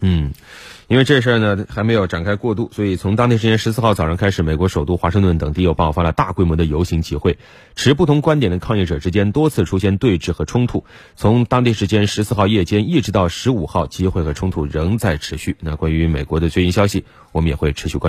嗯，因为这事儿呢还没有展开过渡，所以从当地时间十四号早上开始，美国首都华盛顿等地又爆发了大规模的游行集会，持不同观点的抗议者之间多次出现对峙和冲突。从当地时间十四号夜间一直到十五号，集会和冲突仍在持续。那关于美国的最新消息，我们也会持续关注。